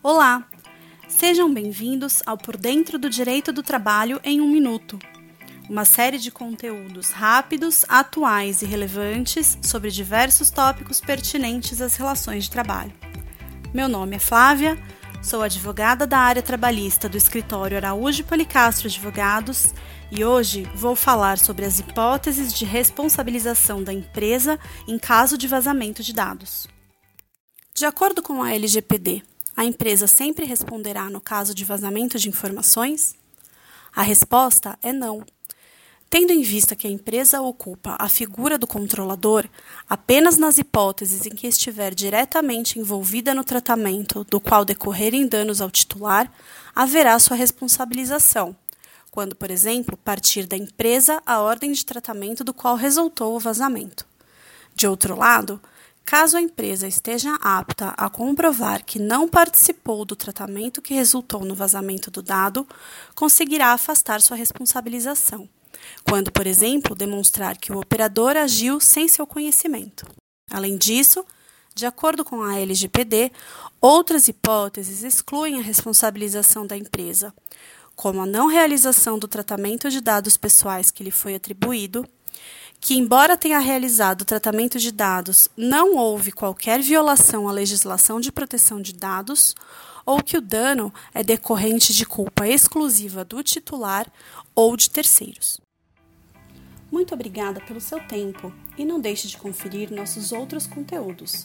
Olá! Sejam bem-vindos ao Por Dentro do Direito do Trabalho em um Minuto, uma série de conteúdos rápidos, atuais e relevantes sobre diversos tópicos pertinentes às relações de trabalho. Meu nome é Flávia, sou advogada da área trabalhista do escritório Araújo Policastro Advogados e hoje vou falar sobre as hipóteses de responsabilização da empresa em caso de vazamento de dados. De acordo com a LGPD, a empresa sempre responderá no caso de vazamento de informações? A resposta é não. Tendo em vista que a empresa ocupa a figura do controlador, apenas nas hipóteses em que estiver diretamente envolvida no tratamento do qual decorrerem danos ao titular, haverá sua responsabilização quando, por exemplo, partir da empresa a ordem de tratamento do qual resultou o vazamento. De outro lado, caso a empresa esteja apta a comprovar que não participou do tratamento que resultou no vazamento do dado, conseguirá afastar sua responsabilização, quando, por exemplo, demonstrar que o operador agiu sem seu conhecimento. Além disso, de acordo com a LGPD, outras hipóteses excluem a responsabilização da empresa, como a não realização do tratamento de dados pessoais que lhe foi atribuído, que, embora tenha realizado o tratamento de dados, não houve qualquer violação à legislação de proteção de dados, ou que o dano é decorrente de culpa exclusiva do titular ou de terceiros. Muito obrigada pelo seu tempo e não deixe de conferir nossos outros conteúdos.